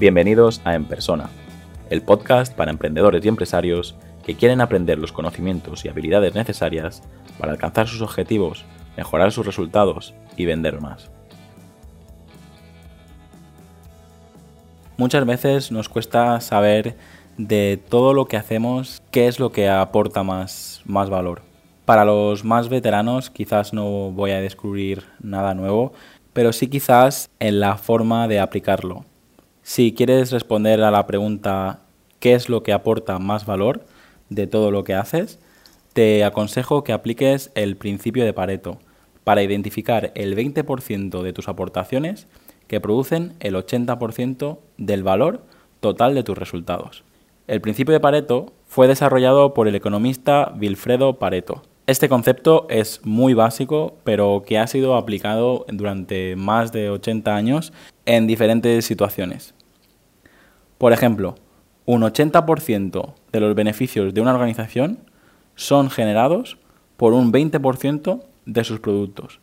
Bienvenidos a En Persona, el podcast para emprendedores y empresarios que quieren aprender los conocimientos y habilidades necesarias para alcanzar sus objetivos, mejorar sus resultados y vender más. Muchas veces nos cuesta saber de todo lo que hacemos qué es lo que aporta más, más valor. Para los más veteranos quizás no voy a descubrir nada nuevo, pero sí quizás en la forma de aplicarlo. Si quieres responder a la pregunta ¿qué es lo que aporta más valor de todo lo que haces? Te aconsejo que apliques el principio de Pareto para identificar el 20% de tus aportaciones que producen el 80% del valor total de tus resultados. El principio de Pareto fue desarrollado por el economista Wilfredo Pareto este concepto es muy básico, pero que ha sido aplicado durante más de 80 años en diferentes situaciones. Por ejemplo, un 80% de los beneficios de una organización son generados por un 20% de sus productos,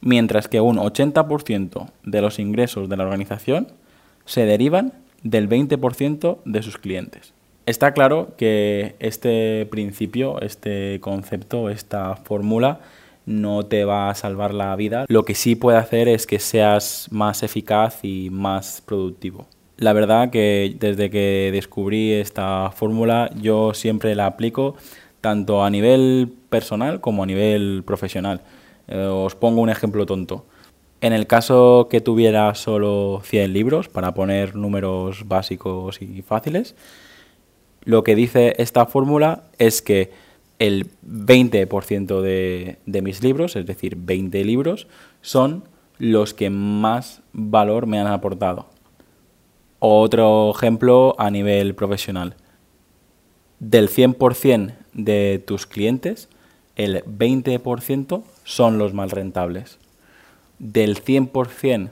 mientras que un 80% de los ingresos de la organización se derivan del 20% de sus clientes. Está claro que este principio, este concepto, esta fórmula no te va a salvar la vida. Lo que sí puede hacer es que seas más eficaz y más productivo. La verdad que desde que descubrí esta fórmula yo siempre la aplico tanto a nivel personal como a nivel profesional. Eh, os pongo un ejemplo tonto. En el caso que tuviera solo 100 libros, para poner números básicos y fáciles, lo que dice esta fórmula es que el 20% de, de mis libros, es decir, 20 libros, son los que más valor me han aportado. Otro ejemplo a nivel profesional. Del 100% de tus clientes, el 20% son los más rentables. Del 100%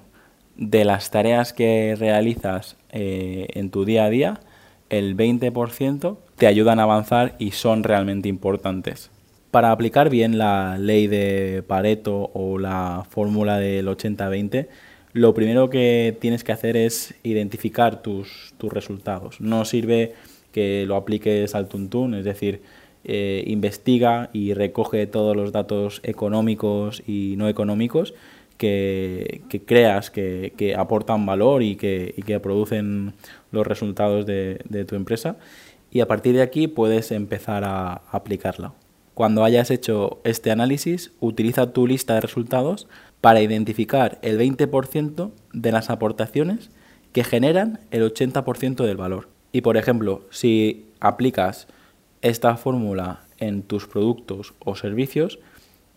de las tareas que realizas eh, en tu día a día, el 20% te ayudan a avanzar y son realmente importantes. Para aplicar bien la ley de Pareto o la fórmula del 80-20, lo primero que tienes que hacer es identificar tus, tus resultados. No sirve que lo apliques al tuntún, es decir, eh, investiga y recoge todos los datos económicos y no económicos que, creas que, aportan valor y que, producen los resultados de, tu empresa y a partir de aquí puedes empezar a aplicarla. Cuando hayas hecho este análisis, utiliza tu lista de resultados para identificar el 20% de las aportaciones que generan el 80% del valor. Y por ejemplo, si aplicas esta fórmula en tus productos o servicios,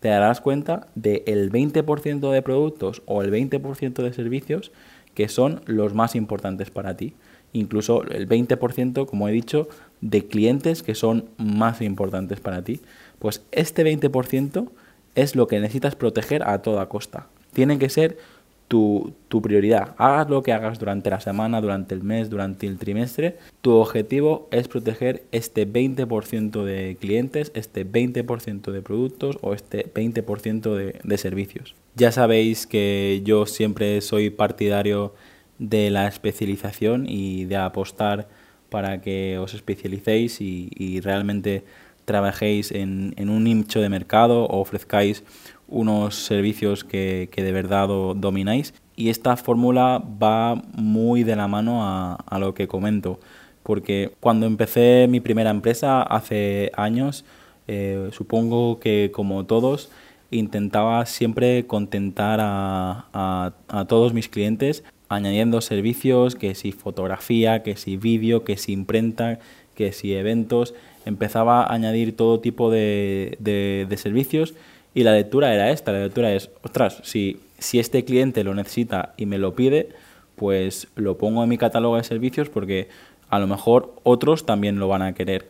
te darás cuenta del 20% de productos o el 20% de servicios que son los más importantes para ti. Incluso el 20%, como he dicho, de clientes que son más importantes para ti. Pues este 20% es lo que necesitas proteger a toda costa. Tiene que ser tu, prioridad. Hagas lo que hagas durante la semana, durante el mes, durante el trimestre, tu objetivo es proteger este 20% de clientes, este 20% de productos o este 20% de, de servicios. Ya sabéis que yo siempre soy partidario de la especialización y de apostar para que os especialicéis y, realmente trabajéis en, en, un nicho de mercado o ofrezcáis unos servicios que, de verdad domináis. Y esta fórmula va muy de la mano a, lo que comento, porque cuando empecé mi primera empresa hace años, eh, supongo que como todos, intentaba siempre contentar a, a, todos mis clientes añadiendo servicios, que si fotografía, que si vídeo, que si imprenta, que si eventos. Empezaba a añadir todo tipo de, de, servicios y la lectura era esta, la lectura es, ostras, si, si este cliente lo necesita y me lo pide, pues lo pongo en mi catálogo de servicios porque a lo mejor otros también lo van a querer.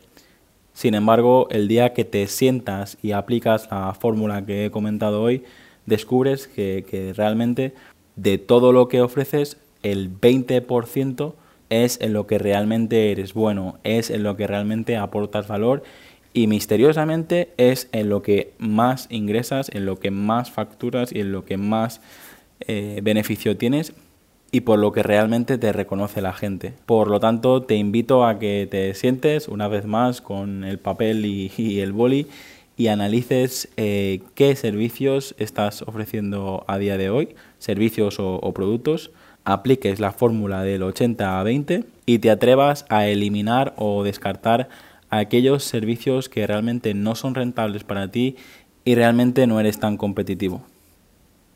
Sin embargo, el día que te sientas y aplicas la fórmula que he comentado hoy, descubres que, que realmente de todo lo que ofreces, el 20% es en lo que realmente eres bueno, es en lo que realmente aportas valor y misteriosamente es en lo que más ingresas, en lo que más facturas y en lo que más eh, beneficio tienes y por lo que realmente te reconoce la gente. Por lo tanto, te invito a que te sientes una vez más con el papel y, el boli y analices eh, qué servicios estás ofreciendo a día de hoy, servicios o, productos, apliques la fórmula del 80 a 20 y te atrevas a eliminar o descartar aquellos servicios que realmente no son rentables para ti y realmente no eres tan competitivo.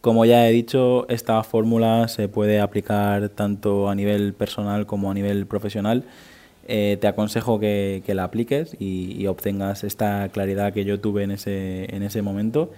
Como ya he dicho, esta fórmula se puede aplicar tanto a nivel personal como a nivel profesional. Eh, te aconsejo que, la apliques y, obtengas esta claridad que yo tuve en ese, en ese momento.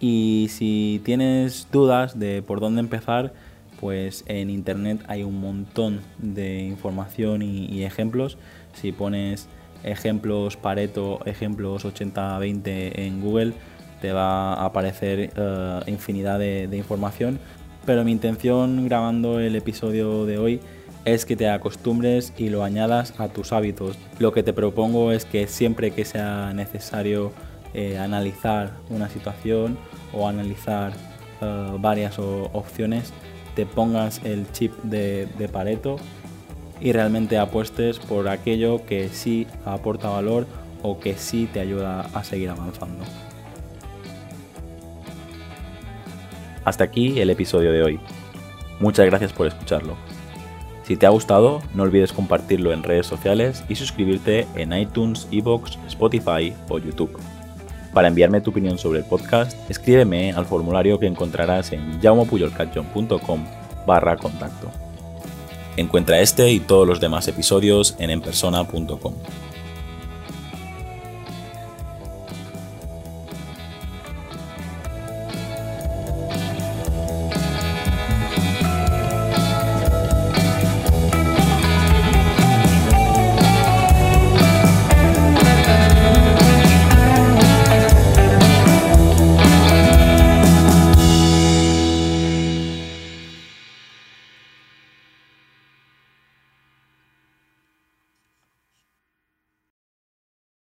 Y si tienes dudas de por dónde empezar, pues en internet hay un montón de información y, ejemplos. Si pones ejemplos Pareto, ejemplos 80-20 en Google, te va a aparecer eh, infinidad de, información, pero mi intención grabando el episodio de hoy es que te acostumbres y lo añadas a tus hábitos. Lo que te propongo es que siempre que sea necesario eh, analizar una situación o analizar eh, varias opciones, te pongas el chip de, de Pareto y realmente apuestes por aquello que sí aporta valor o que sí te ayuda a seguir avanzando. Hasta aquí el episodio de hoy. Muchas gracias por escucharlo. Si te ha gustado, no olvides compartirlo en redes sociales y suscribirte en iTunes, Evox, Spotify o YouTube. Para enviarme tu opinión sobre el podcast, escríbeme al formulario que encontrarás en jaumopuyolcatchon.com barra contacto. Encuentra este y todos los demás episodios en enpersona.com.